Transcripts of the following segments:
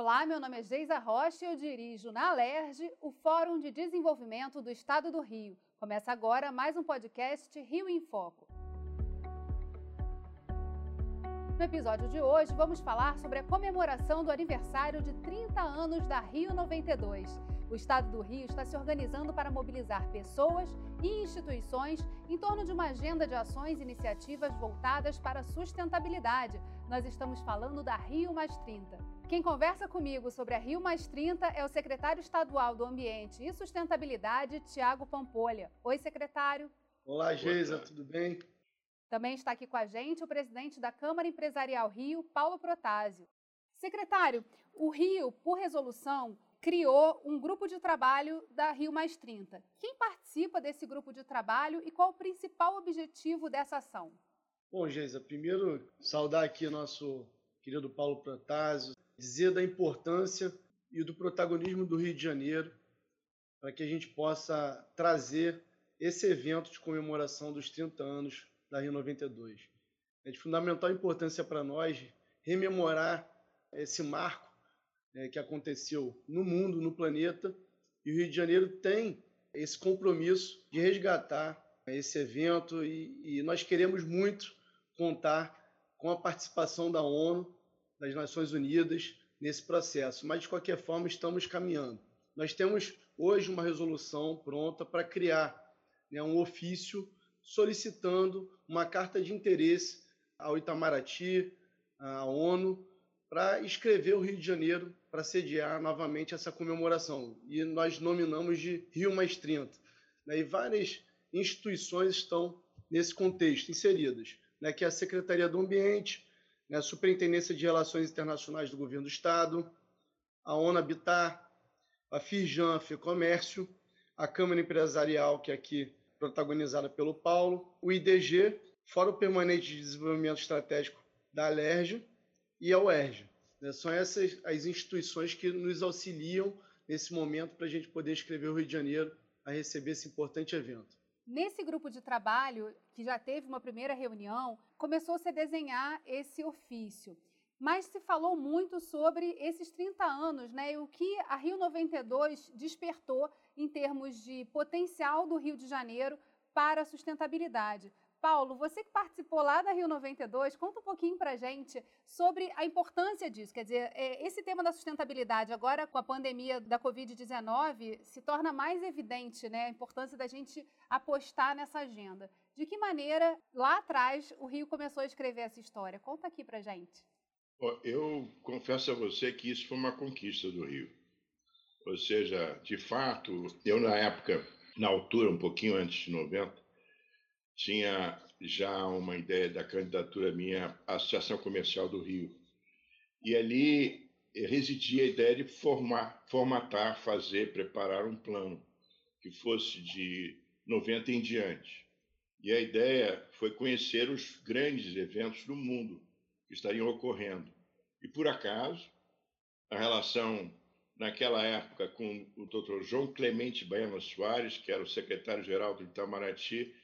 Olá, meu nome é Geisa Rocha e eu dirijo na Alerj o Fórum de Desenvolvimento do Estado do Rio. Começa agora mais um podcast Rio em Foco. No episódio de hoje, vamos falar sobre a comemoração do aniversário de 30 anos da Rio 92. O Estado do Rio está se organizando para mobilizar pessoas e instituições em torno de uma agenda de ações e iniciativas voltadas para a sustentabilidade. Nós estamos falando da Rio Mais 30. Quem conversa comigo sobre a Rio Mais 30 é o secretário estadual do Ambiente e Sustentabilidade, Tiago Pampolha. Oi, secretário. Olá, Geisa, tudo bem? Também está aqui com a gente o presidente da Câmara Empresarial Rio, Paulo Protásio. Secretário, o Rio, por resolução, criou um grupo de trabalho da Rio Mais 30. Quem participa desse grupo de trabalho e qual o principal objetivo dessa ação? Bom, Geisa, primeiro saudar aqui nosso querido Paulo Protásio, dizer da importância e do protagonismo do Rio de Janeiro para que a gente possa trazer esse evento de comemoração dos 30 anos da Rio 92. É de fundamental importância para nós rememorar esse marco é, que aconteceu no mundo, no planeta, e o Rio de Janeiro tem esse compromisso de resgatar esse evento e, e nós queremos muito contar com a participação da ONU, das Nações Unidas nesse processo, mas de qualquer forma estamos caminhando. Nós temos hoje uma resolução pronta para criar né, um ofício solicitando uma carta de interesse ao Itamaraty, à ONU, para escrever o Rio de Janeiro para sediar novamente essa comemoração. E nós nominamos de Rio Mais 30. Né? E várias instituições estão nesse contexto inseridas, né? que é a Secretaria do Ambiente, né? a Superintendência de Relações Internacionais do Governo do Estado, a ONU Habitat, a Firjan, a FEComércio, a Câmara Empresarial, que é aqui protagonizada pelo Paulo, o IDG, Fórum Permanente de Desenvolvimento Estratégico da Alerj e a UERJ. Né? São essas as instituições que nos auxiliam nesse momento para a gente poder escrever o Rio de Janeiro a receber esse importante evento. Nesse grupo de trabalho, que já teve uma primeira reunião, começou-se a desenhar esse ofício. Mas se falou muito sobre esses 30 anos, né? E o que a Rio 92 despertou em termos de potencial do Rio de Janeiro para a sustentabilidade. Paulo, você que participou lá da Rio 92, conta um pouquinho para gente sobre a importância disso. Quer dizer, é, esse tema da sustentabilidade, agora com a pandemia da Covid-19, se torna mais evidente né, a importância da gente apostar nessa agenda. De que maneira, lá atrás, o Rio começou a escrever essa história? Conta aqui para gente. Eu confesso a você que isso foi uma conquista do Rio. Ou seja, de fato, eu na época, na altura, um pouquinho antes de 90, tinha já uma ideia da candidatura minha à Associação Comercial do Rio. E ali residia a ideia de formar, formatar, fazer, preparar um plano que fosse de 90 em diante. E a ideia foi conhecer os grandes eventos do mundo que estariam ocorrendo. E por acaso, a relação naquela época com o Dr. João Clemente Baiano Soares, que era o secretário-geral do Itamaraty,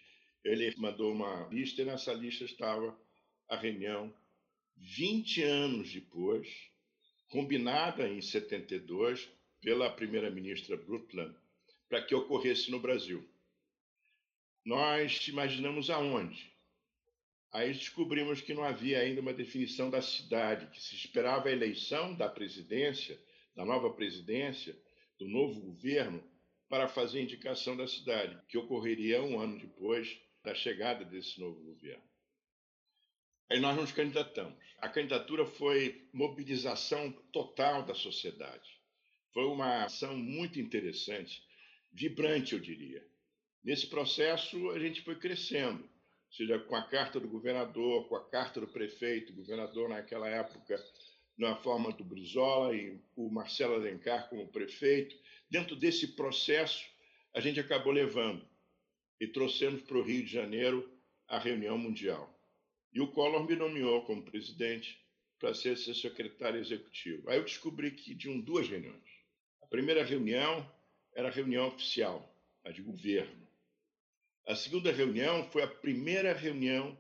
ele mandou uma lista e nessa lista estava a reunião 20 anos depois, combinada em 72 pela primeira-ministra Brundtland, para que ocorresse no Brasil. Nós imaginamos aonde? Aí descobrimos que não havia ainda uma definição da cidade, que se esperava a eleição da presidência, da nova presidência, do novo governo, para fazer indicação da cidade, que ocorreria um ano depois da chegada desse novo governo. Aí nós nos candidatamos. A candidatura foi mobilização total da sociedade. Foi uma ação muito interessante, vibrante, eu diria. Nesse processo, a gente foi crescendo, seja com a carta do governador, com a carta do prefeito, governador naquela época, na forma do Brizola e o Marcelo Alencar como prefeito. Dentro desse processo, a gente acabou levando e trouxemos para o Rio de Janeiro a reunião mundial. E o Collor me nomeou como presidente para ser seu secretário executivo. Aí eu descobri que tinham duas reuniões. A primeira reunião era a reunião oficial, a de governo. A segunda reunião foi a primeira reunião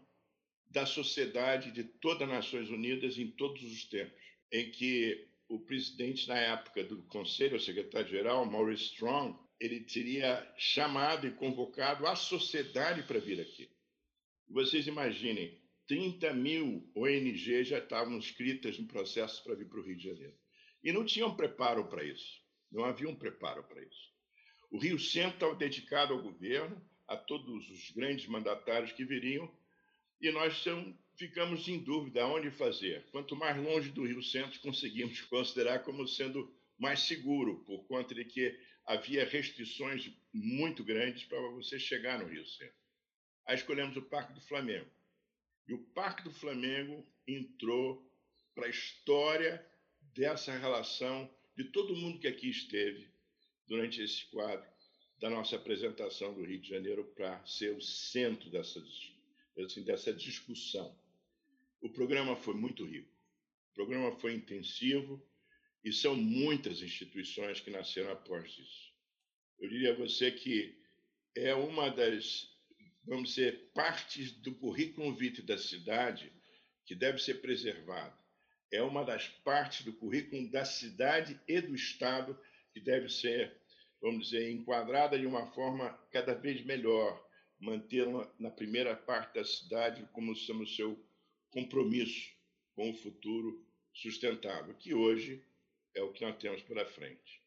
da sociedade de todas as Nações Unidas em todos os tempos, em que o presidente na época do Conselho, o secretário-geral, Maurice Strong, ele teria chamado e convocado a sociedade para vir aqui. Vocês imaginem, 30 mil ONGs já estavam inscritas no processo para vir para o Rio de Janeiro. E não tinham preparo para isso. Não havia um preparo para isso. O Rio Centro estava dedicado ao governo, a todos os grandes mandatários que viriam, e nós ficamos em dúvida onde fazer. Quanto mais longe do Rio Centro conseguimos considerar como sendo mais seguro, por conta de que havia restrições muito grandes para você chegar no Rio Centro. Aí escolhemos o Parque do Flamengo. E o Parque do Flamengo entrou para a história dessa relação de todo mundo que aqui esteve durante esse quadro da nossa apresentação do Rio de Janeiro para ser o centro dessa, assim, dessa discussão. O programa foi muito rico, o programa foi intensivo e são muitas instituições que nasceram após isso. Eu diria a você que é uma das vamos dizer, partes do currículo vitae da cidade que deve ser preservado. É uma das partes do currículo da cidade e do Estado que deve ser, vamos dizer, enquadrada de uma forma cada vez melhor, mantê-la na primeira parte da cidade como sendo seu compromisso com o futuro sustentável, que hoje é o que nós temos pela frente.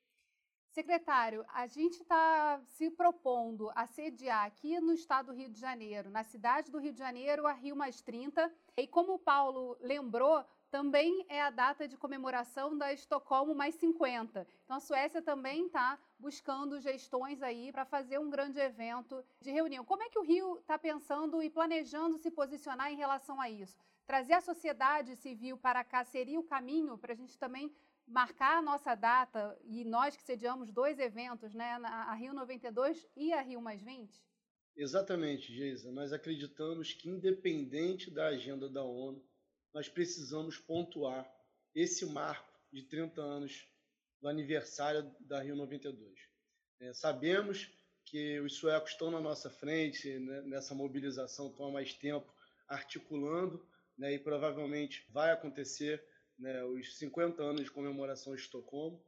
Secretário, a gente está se propondo a sediar aqui no estado do Rio de Janeiro, na cidade do Rio de Janeiro, a Rio Mais 30. E como o Paulo lembrou, também é a data de comemoração da Estocolmo mais 50. Então a Suécia também está buscando gestões aí para fazer um grande evento de reunião. Como é que o Rio está pensando e planejando se posicionar em relação a isso? Trazer a sociedade civil para cá seria o caminho para a gente também marcar a nossa data e nós que sediamos dois eventos, né, a Rio 92 e a Rio Mais 20? Exatamente, Geisa. Nós acreditamos que, independente da agenda da ONU, nós precisamos pontuar esse marco de 30 anos do aniversário da Rio 92. É, sabemos que os suecos estão na nossa frente né, nessa mobilização, estão há mais tempo articulando, né, e provavelmente vai acontecer né, os 50 anos de comemoração de Estocolmo.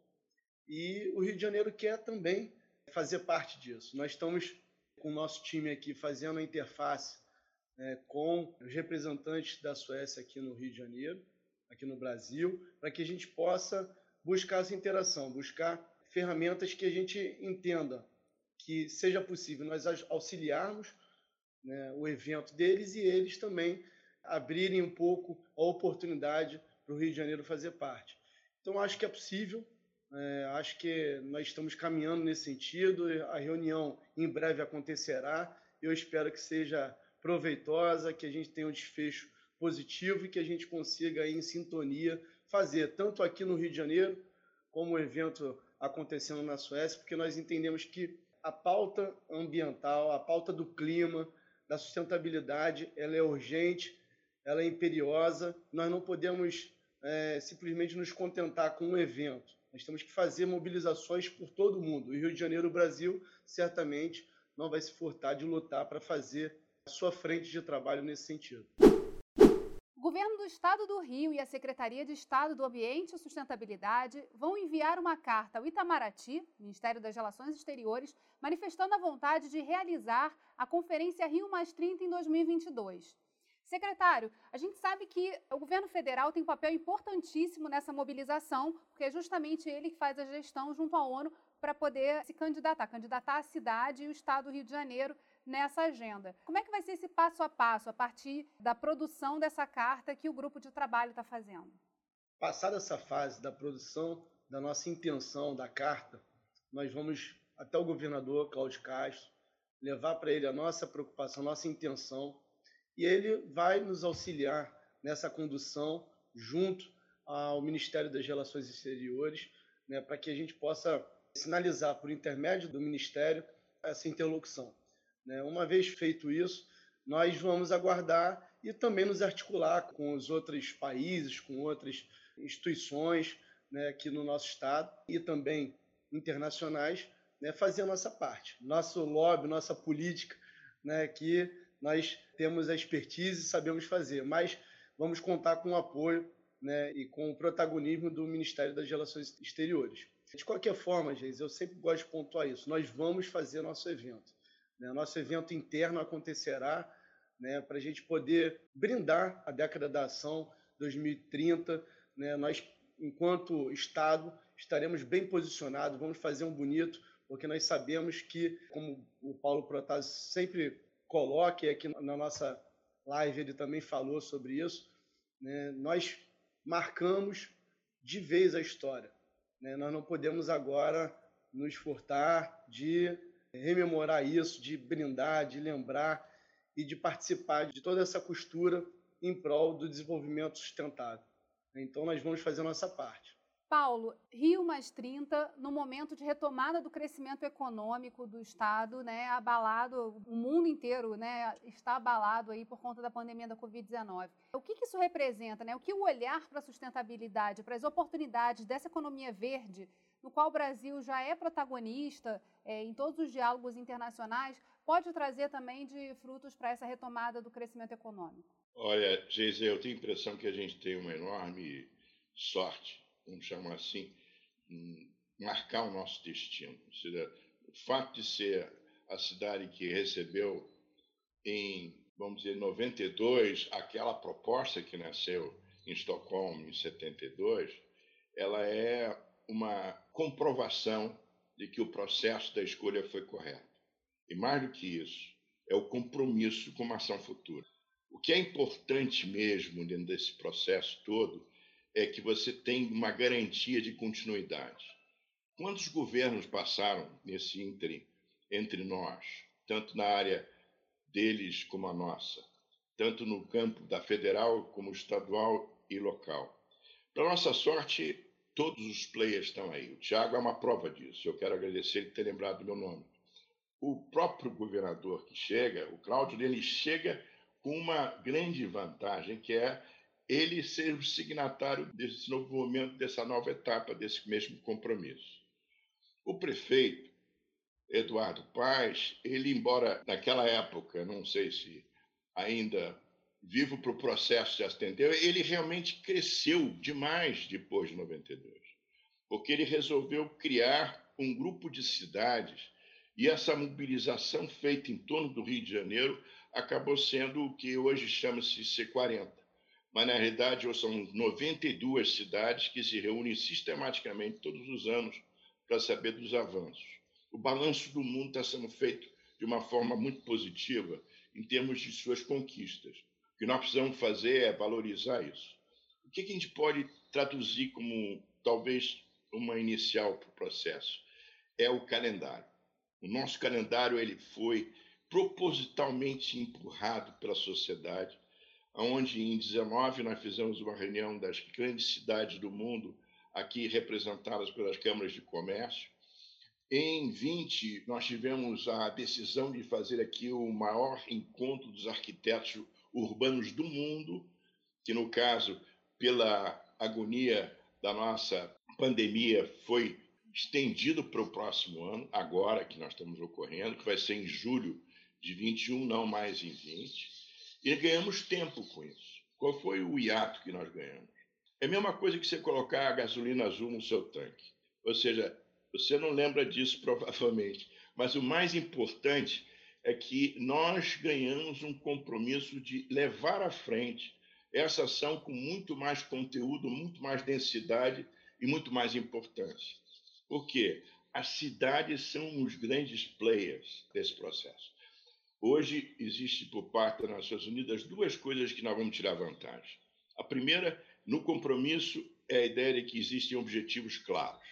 E o Rio de Janeiro quer também fazer parte disso. Nós estamos com o nosso time aqui fazendo a interface né, com os representantes da Suécia aqui no Rio de Janeiro, aqui no Brasil, para que a gente possa buscar essa interação, buscar ferramentas que a gente entenda que seja possível nós auxiliarmos né, o evento deles e eles também abrirem um pouco a oportunidade para o Rio de Janeiro fazer parte. Então, acho que é possível, é, acho que nós estamos caminhando nesse sentido, a reunião em breve acontecerá, eu espero que seja proveitosa, que a gente tenha um desfecho positivo e que a gente consiga, em sintonia, fazer, tanto aqui no Rio de Janeiro, como o evento acontecendo na Suécia, porque nós entendemos que a pauta ambiental, a pauta do clima, da sustentabilidade, ela é urgente, ela é imperiosa. Nós não podemos é, simplesmente nos contentar com um evento. Nós temos que fazer mobilizações por todo o mundo. O Rio de Janeiro, o Brasil, certamente não vai se furtar de lutar para fazer a sua frente de trabalho nesse sentido. O governo do Estado do Rio e a Secretaria de Estado do Ambiente e Sustentabilidade vão enviar uma carta ao Itamaraty, Ministério das Relações Exteriores, manifestando a vontade de realizar a Conferência Rio Mais 30 em 2022. Secretário, a gente sabe que o governo federal tem um papel importantíssimo nessa mobilização, porque é justamente ele que faz a gestão junto à ONU para poder se candidatar, candidatar a cidade e o estado do Rio de Janeiro nessa agenda. Como é que vai ser esse passo a passo a partir da produção dessa carta que o grupo de trabalho está fazendo? Passada essa fase da produção da nossa intenção da carta, nós vamos até o governador Cláudio Castro, levar para ele a nossa preocupação, a nossa intenção e ele vai nos auxiliar nessa condução junto ao Ministério das Relações Exteriores, né, para que a gente possa sinalizar por intermédio do Ministério essa interlocução. Né? Uma vez feito isso, nós vamos aguardar e também nos articular com os outros países, com outras instituições né, aqui no nosso estado e também internacionais, né, fazer a nossa parte, nosso lobby, nossa política, né, que nós temos a expertise e sabemos fazer, mas vamos contar com o apoio né, e com o protagonismo do Ministério das Relações Exteriores. De qualquer forma, Geis, eu sempre gosto de pontuar isso. Nós vamos fazer nosso evento. Né? Nosso evento interno acontecerá né, para a gente poder brindar a década da ação 2030. Né? Nós, enquanto Estado, estaremos bem posicionados, vamos fazer um bonito, porque nós sabemos que, como o Paulo Protásio sempre coloca, e aqui na nossa live ele também falou sobre isso, né? nós marcamos de vez a história. Né? Nós não podemos agora nos furtar de rememorar isso, de brindar, de lembrar e de participar de toda essa costura em prol do desenvolvimento sustentável. Então, nós vamos fazer a nossa parte. Paulo, Rio mais 30, no momento de retomada do crescimento econômico do Estado, né, abalado, o mundo inteiro né, está abalado aí por conta da pandemia da Covid-19. O que, que, isso representa? Né? O que o olhar para a sustentabilidade, para as oportunidades dessa economia verde, no qual o Brasil já é protagonista é, em todos os diálogos internacionais, pode trazer também de frutos para essa retomada do crescimento econômico? Olha, Geise, eu tenho a impressão que a gente tem uma enorme sorte vamos chamar assim, marcar o nosso destino. O fato de ser a cidade que recebeu em, vamos dizer, 92, aquela proposta que nasceu em Estocolmo em 72, ela é uma comprovação de que o processo da escolha foi correto. E mais do que isso, é o compromisso com uma ação futura. O que é importante mesmo dentro desse processo todo é que você tem uma garantia de continuidade. Quantos governos passaram nesse ínterim entre nós, tanto na área deles como a nossa, tanto no campo da federal como estadual e local? Para nossa sorte, todos os players estão aí. O Tiago é uma prova disso. Eu quero agradecer ele ter lembrado do meu nome. O próprio governador que chega, o Cláudio, ele chega com uma grande vantagem, que é ele ser o signatário desse novo momento, dessa nova etapa, desse mesmo compromisso. O prefeito, Eduardo Paz, ele, embora naquela época, não sei se ainda vivo para o processo de atender, ele realmente cresceu demais depois de 92, porque ele resolveu criar um grupo de cidades e essa mobilização feita em torno do Rio de Janeiro acabou sendo o que hoje chama-se C40 mas na realidade são 92 cidades que se reúnem sistematicamente todos os anos para saber dos avanços. O balanço do mundo está sendo feito de uma forma muito positiva em termos de suas conquistas. O que nós precisamos fazer é valorizar isso. O que, a gente pode traduzir como talvez uma inicial para o processo? É o calendário. O nosso calendário ele foi propositalmente empurrado pela sociedade onde em 19 nós fizemos uma reunião das grandes cidades do mundo, aqui representadas pelas câmaras de comércio. Em 20, nós tivemos a decisão de fazer aqui o maior encontro dos arquitetos urbanos do mundo, que no caso, pela agonia da nossa pandemia, foi estendido para o próximo ano, agora que nós estamos ocorrendo, que vai ser em julho de 21, não mais em 20. E ganhamos tempo com isso. Qual foi o hiato que nós ganhamos? É a mesma coisa que você colocar a gasolina azul no seu tanque. Ou seja, você não lembra disso provavelmente, mas o mais importante é que nós ganhamos um compromisso de levar à frente essa ação com muito mais conteúdo, muito mais densidade e muito mais importância. Por quê? As cidades são os grandes players desse processo. Hoje existe por parte das Nações Unidas duas coisas que nós vamos tirar vantagem. A primeira, no compromisso, é a ideia de que existem objetivos claros.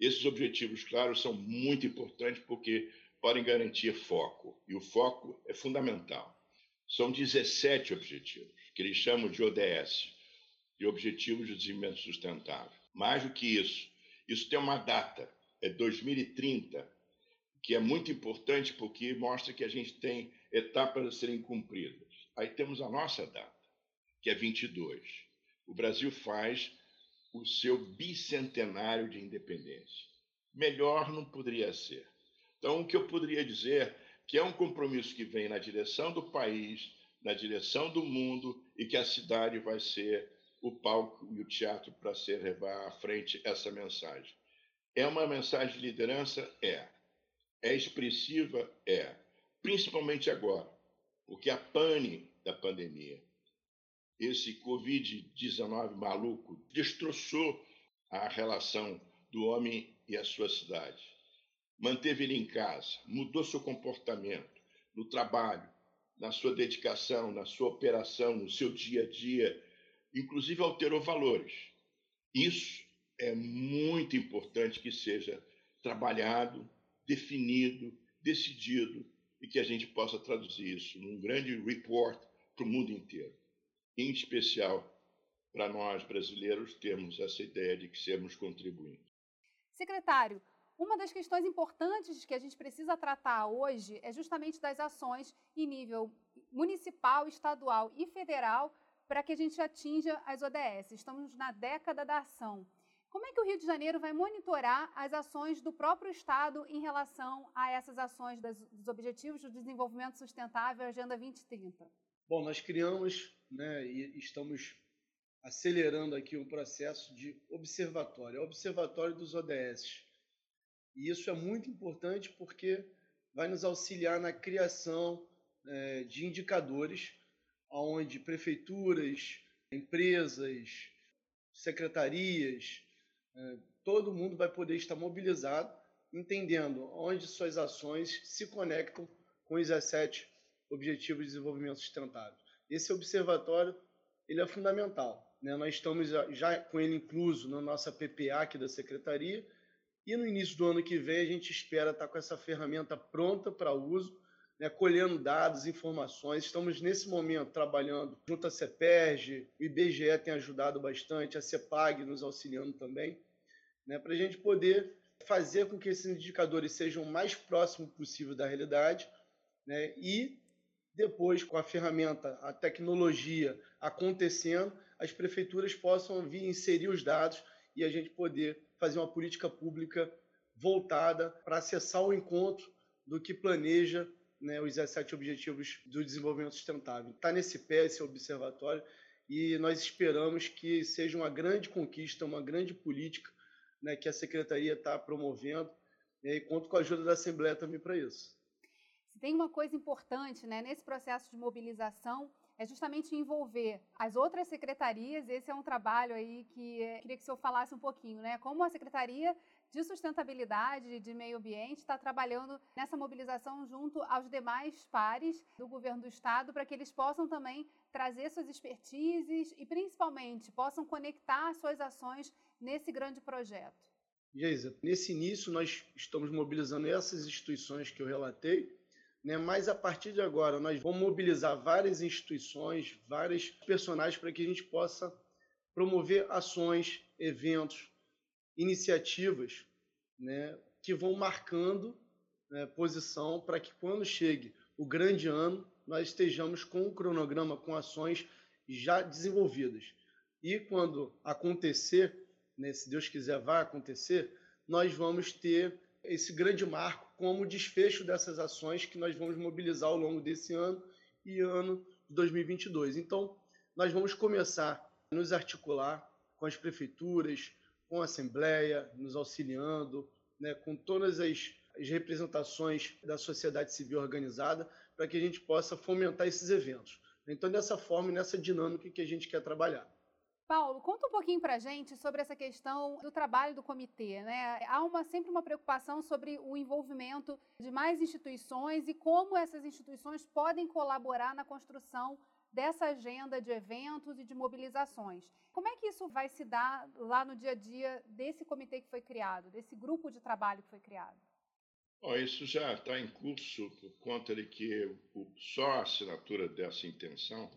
Esses objetivos claros são muito importantes porque podem garantir foco, e o foco é fundamental. São 17 objetivos, que eles chamam de ODS, de Objetivos de Desenvolvimento Sustentável. Mais do que isso, isso tem uma data, é 2030, que é muito importante porque mostra que a gente tem etapas a serem cumpridas. Aí temos a nossa data, que é 22. O Brasil faz o seu bicentenário de independência. Melhor não poderia ser. Então, o que eu poderia dizer que é um compromisso que vem na direção do país, na direção do mundo e que a cidade vai ser o palco e o teatro para ser levar à frente essa mensagem. É uma mensagem de liderança? É. É expressiva? É. Principalmente agora, porque a pane da pandemia, esse Covid-19 maluco, destroçou a relação do homem e a sua cidade. Manteve ele em casa, mudou seu comportamento no trabalho, na sua dedicação, na sua operação, no seu dia a dia, inclusive alterou valores. Isso é muito importante que seja trabalhado, definido, decidido e que a gente possa traduzir isso num grande report para o mundo inteiro. Em especial, para nós brasileiros, temos essa ideia de que sermos contribuintes. Secretário, uma das questões importantes que a gente precisa tratar hoje é justamente das ações em nível municipal, estadual e federal para que a gente atinja as ODS. Estamos na década da ação. Como é que o Rio de Janeiro vai monitorar as ações do próprio Estado em relação a essas ações dos Objetivos do Desenvolvimento Sustentável, Agenda 2030? Bom, nós criamos né, e estamos acelerando aqui um processo de observatório, é observatório dos ODS. E isso é muito importante porque vai nos auxiliar na criação é, de indicadores onde prefeituras, empresas, secretarias, todo mundo vai poder estar mobilizado, entendendo onde suas ações se conectam com os 17 Objetivos de Desenvolvimento Sustentável. Esse observatório ele é fundamental. Né? Nós estamos já com ele incluso na nossa PPA aqui da Secretaria e no início do ano que vem a gente espera estar com essa ferramenta pronta para uso, né? colhendo dados, informações. Estamos nesse momento trabalhando junto à CEPERG, o IBGE tem ajudado bastante, a CEPAG nos auxiliando também, né? para a gente poder fazer com que esses indicadores sejam o mais próximo possível da realidade né? e depois, com a ferramenta, a tecnologia acontecendo, as prefeituras possam vir inserir os dados e a gente poder fazer uma política pública voltada para acessar o encontro do que planeja né, os 17 Objetivos do Desenvolvimento Sustentável. Está nesse pé esse observatório e nós esperamos que seja uma grande conquista, uma grande política né, que a Secretaria está promovendo né, e conto com a ajuda da Assembleia também para isso. Tem uma coisa importante né, nesse processo de mobilização, é justamente envolver as outras secretarias. Esse é um trabalho aí que é, queria que o senhor falasse um pouquinho, né? Como a Secretaria de Sustentabilidade de Meio Ambiente está trabalhando nessa mobilização junto aos demais pares do governo do estado para que eles possam também trazer suas expertises e principalmente possam conectar suas ações nesse grande projeto. Geisa, nesse início nós estamos mobilizando essas instituições que eu relatei né? Mas a partir de agora, nós vamos mobilizar várias instituições, vários personagens para que a gente possa promover ações, eventos, iniciativas né? que vão marcando né, posição para que quando chegue o grande ano, nós estejamos com um cronograma, com ações já desenvolvidas. E quando acontecer, né, se Deus quiser vai acontecer, nós vamos ter esse grande marco como desfecho dessas ações que nós vamos mobilizar ao longo desse ano e ano de 2022. Então, nós vamos começar a nos articular com as prefeituras, com a Assembleia, nos auxiliando, né, com todas as, as representações da sociedade civil organizada, para que a gente possa fomentar esses eventos. Então, dessa forma e nessa dinâmica que a gente quer trabalhar. Paulo, conta um pouquinho para gente sobre essa questão do trabalho do comitê. Né? Há uma, sempre uma preocupação sobre o envolvimento de mais instituições e como essas instituições podem colaborar na construção dessa agenda de eventos e de mobilizações. Como é que isso vai se dar lá no dia a dia desse comitê que foi criado, desse grupo de trabalho que foi criado? Isso já está em curso por conta de que só a assinatura dessa intenção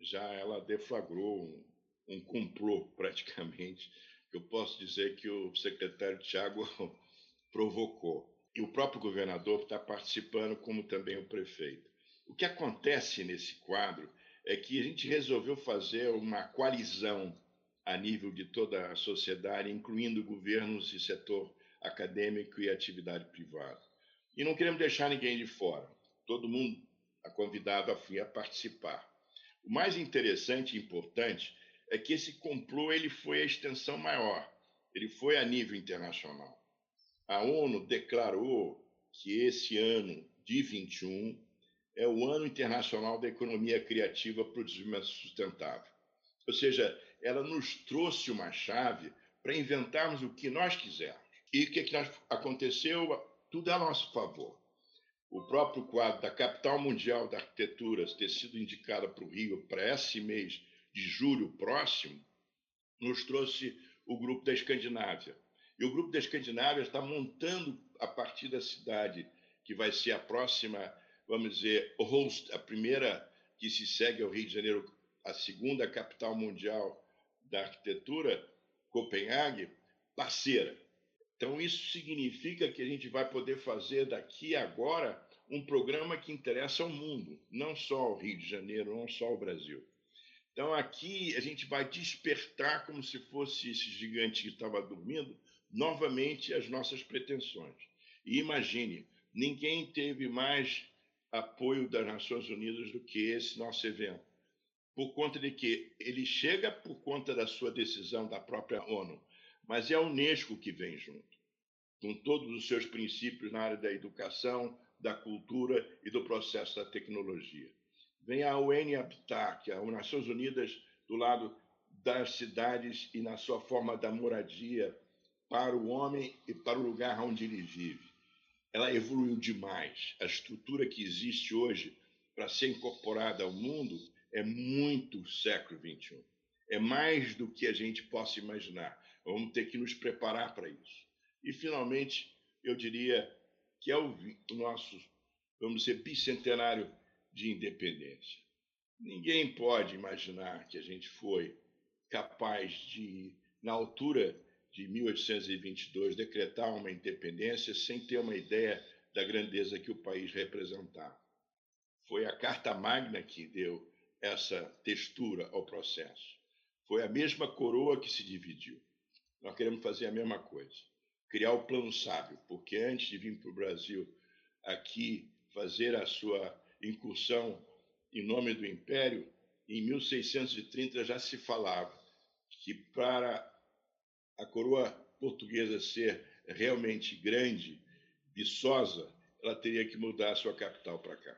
já ela deflagrou um complô, praticamente, eu posso dizer que o secretário Tiago provocou. E o próprio governador está participando, como também o prefeito. O que acontece nesse quadro é que a gente resolveu fazer uma coalizão a nível de toda a sociedade, incluindo governos e setor acadêmico e atividade privada. E não queremos deixar ninguém de fora. Todo mundo é convidado a, participar. O mais interessante e importante é que esse complô ele foi a extensão maior, ele foi a nível internacional. A ONU declarou que esse ano de 21 é o ano internacional da economia criativa para o desenvolvimento sustentável. Ou seja, ela nos trouxe uma chave para inventarmos o que nós quisermos. E o que, é que aconteceu? Tudo a nosso favor. O próprio quadro da capital mundial da arquitetura ter sido indicada para o Rio para esse mês de julho próximo, nos trouxe o grupo da Escandinávia. E o grupo da Escandinávia está montando, a partir da cidade que vai ser a próxima, vamos dizer, host, a primeira que se segue ao Rio de Janeiro, a segunda capital mundial da arquitetura, Copenhague, parceira. Então, isso significa que a gente vai poder fazer daqui agora um programa que interessa ao mundo, não só ao Rio de Janeiro, não só ao Brasil. Então, aqui a gente vai despertar, como se fosse esse gigante que estava dormindo, novamente as nossas pretensões. E imagine, ninguém teve mais apoio das Nações Unidas do que esse nosso evento. Por conta de que ele chega por conta da sua decisão da própria ONU, mas é a Unesco que vem junto, com todos os seus princípios na área da educação, da cultura e do processo da tecnologia. Vem a UN Habitat, que é as Nações Unidas do lado das cidades e na sua forma da moradia para o homem e para o lugar onde ele vive. Ela evoluiu demais. A estrutura que existe hoje para ser incorporada ao mundo é muito século XXI. É mais do que a gente possa imaginar. Vamos ter que nos preparar para isso. E, finalmente, eu diria que é o, nosso, vamos dizer, bicentenário de independência. Ninguém pode imaginar que a gente foi capaz de, na altura de 1822, decretar uma independência sem ter uma ideia da grandeza que o país representava. Foi a Carta Magna que deu essa textura ao processo. Foi a mesma coroa que se dividiu. Nós queremos fazer a mesma coisa. Criar o plano sábio, porque antes de vir para o Brasil aqui fazer a sua incursão em nome do Império, em 1630 já se falava que para a coroa portuguesa ser realmente grande, viçosa, ela teria que mudar a sua capital para cá.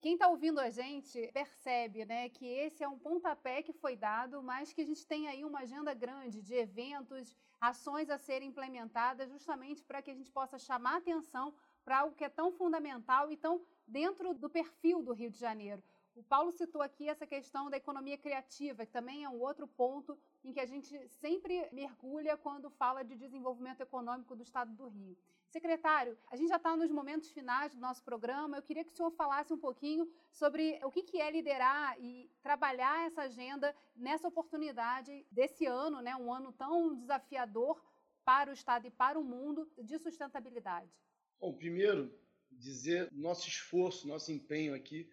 Quem está ouvindo a gente percebe né, que esse é um pontapé que foi dado, mas que a gente tem aí uma agenda grande de eventos, ações a serem implementadas, justamente para que a gente possa chamar atenção para algo que é tão fundamental e tão dentro do perfil do Rio de Janeiro. O Paulo citou aqui essa questão da economia criativa, que também é um outro ponto em que a gente sempre mergulha quando fala de desenvolvimento econômico do Estado do Rio. Secretário, a gente já está nos momentos finais do nosso programa. Eu queria que o senhor falasse um pouquinho sobre o que é liderar e trabalhar essa agenda nessa oportunidade desse ano, né, um ano tão desafiador para o Estado e para o mundo de sustentabilidade. Bom, primeiro, dizer nosso esforço, nosso empenho aqui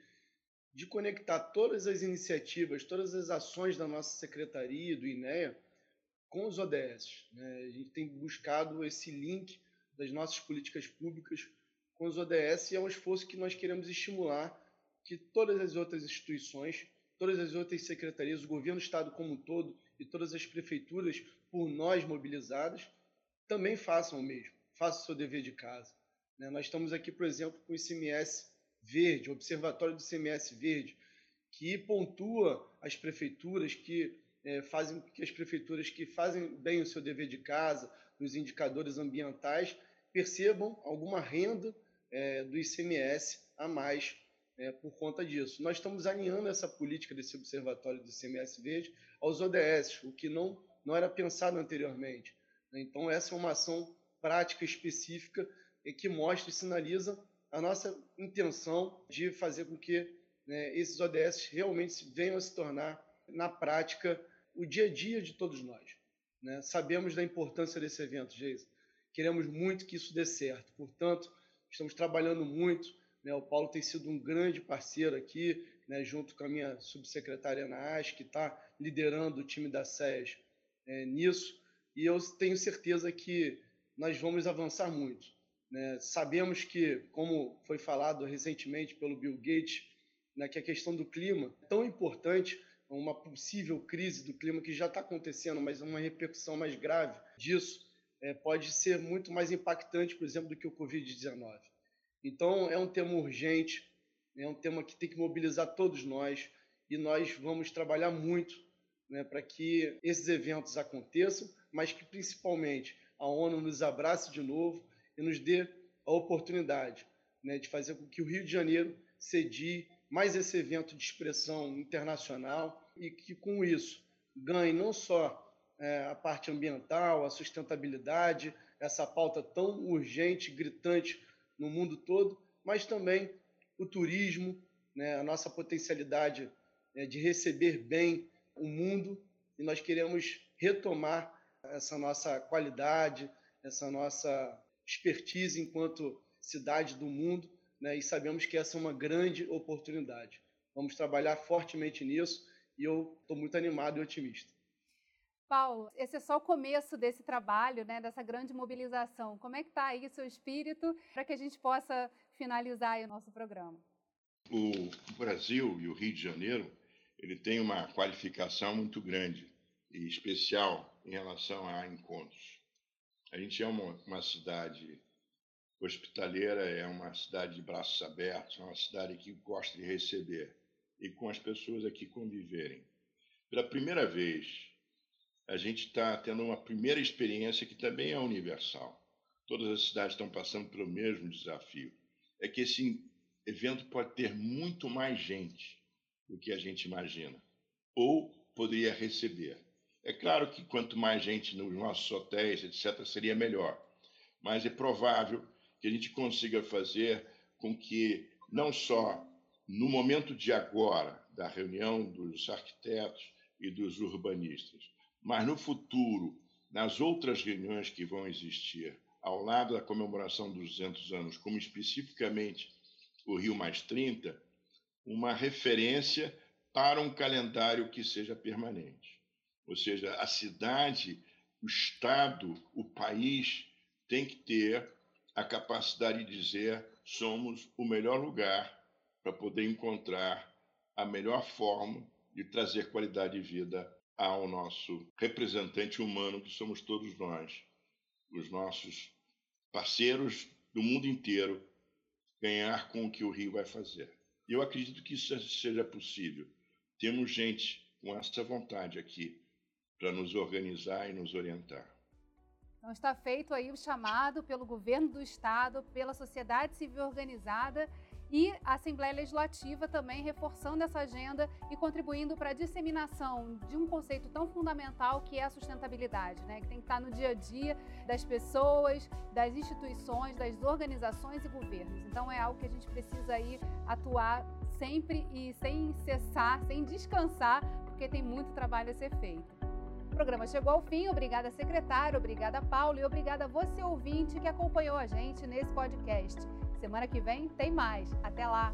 de conectar todas as iniciativas, todas as ações da nossa secretaria, do INEA, com os ODS. Né? A gente tem buscado esse link das nossas políticas públicas com os ODS e é um esforço que nós queremos estimular que todas as outras instituições, todas as outras secretarias, o governo do estado como um todo e todas as prefeituras por nós mobilizadas também façam o mesmo, façam o seu dever de casa. Né? Nós estamos aqui, por exemplo, com o ICMS verde, o Observatório do ICMS verde, que pontua as prefeituras que é, fazem que as prefeituras que fazem bem o seu dever de casa, nos indicadores ambientais, percebam alguma renda é, do ICMS a mais é, por conta disso. Nós estamos alinhando essa política desse observatório do ICMS verde aos ODS, o que não, não era pensado anteriormente. Então, essa é uma ação prática específica e que mostra e sinaliza a nossa intenção de fazer com que né, esses ODS realmente venham a se tornar, na prática, o dia a dia de todos nós. Né? Sabemos da importância desse evento, Geisa. Queremos muito que isso dê certo. Portanto, estamos trabalhando muito. Né? O Paulo tem sido um grande parceiro aqui, né? junto com a minha subsecretária Ana Ash, que está liderando o time da SES é, nisso. E eu tenho certeza que nós vamos avançar muito. Né? Sabemos que, como foi falado recentemente pelo Bill Gates, né, que a questão do clima é tão importante uma possível crise do clima que já está acontecendo, mas uma repercussão mais grave disso é, pode ser muito mais impactante, por exemplo, do que o Covid-19. Então, é um tema urgente, é um tema que tem que mobilizar todos nós e nós vamos trabalhar muito né, para que esses eventos aconteçam, mas que principalmente a ONU nos abrace de novo e nos dê a oportunidade né, de fazer com que o Rio de Janeiro cedie mais esse evento de expressão internacional e que com isso ganhe não só é, a parte ambiental, a sustentabilidade, essa pauta tão urgente, gritante no mundo todo, mas também o turismo, né, a nossa potencialidade é, de receber bem o mundo. E nós queremos retomar essa nossa qualidade, essa nossa expertise enquanto cidade do mundo, né? e sabemos que essa é uma grande oportunidade. Vamos trabalhar fortemente nisso e eu estou muito animado e otimista. Paulo, esse é só o começo desse trabalho, né, dessa grande mobilização. Como é que está aí o seu espírito para que a gente possa finalizar o nosso programa? O Brasil e o Rio de Janeiro, ele tem uma qualificação muito grande e especial em relação a encontros. A gente é uma, uma cidade hospitaleira, é uma cidade de braços abertos, é uma cidade que gosta de receber e com as pessoas aqui conviverem. Pela primeira vez, a gente está tendo uma primeira experiência que também é universal. Todas as cidades estão passando pelo mesmo desafio. É que esse evento pode ter muito mais gente do que a gente imagina, ou poderia receber. É claro que quanto mais gente nos nossos hotéis, etc., seria melhor, mas é provável que a gente consiga fazer com que, não só no momento de agora, da reunião dos arquitetos e dos urbanistas, mas no futuro, nas outras reuniões que vão existir, ao lado da comemoração dos 200 anos, como especificamente o Rio Mais 30, uma referência para um calendário que seja permanente. Ou seja, a cidade, o Estado, o país tem que ter a capacidade de dizer somos o melhor lugar para poder encontrar a melhor forma de trazer qualidade de vida ao nosso representante humano que somos todos nós, os nossos parceiros do mundo inteiro, ganhar com o que o Rio vai fazer. Eu acredito que isso seja possível. Temos gente com essa vontade aqui para nos organizar e nos orientar. Então está feito aí o chamado pelo governo do estado, pela sociedade civil organizada e a Assembleia Legislativa também reforçando essa agenda e contribuindo para a disseminação de um conceito tão fundamental que é a sustentabilidade, né? que tem que estar no dia a dia das pessoas, das instituições, das organizações e governos. Então é algo que a gente precisa aí atuar sempre e sem cessar, sem descansar, porque tem muito trabalho a ser feito. O programa chegou ao fim. Obrigada, secretário. Obrigada, Paulo. E obrigada a você, ouvinte, que acompanhou a gente nesse podcast. Semana que vem tem mais. Até lá!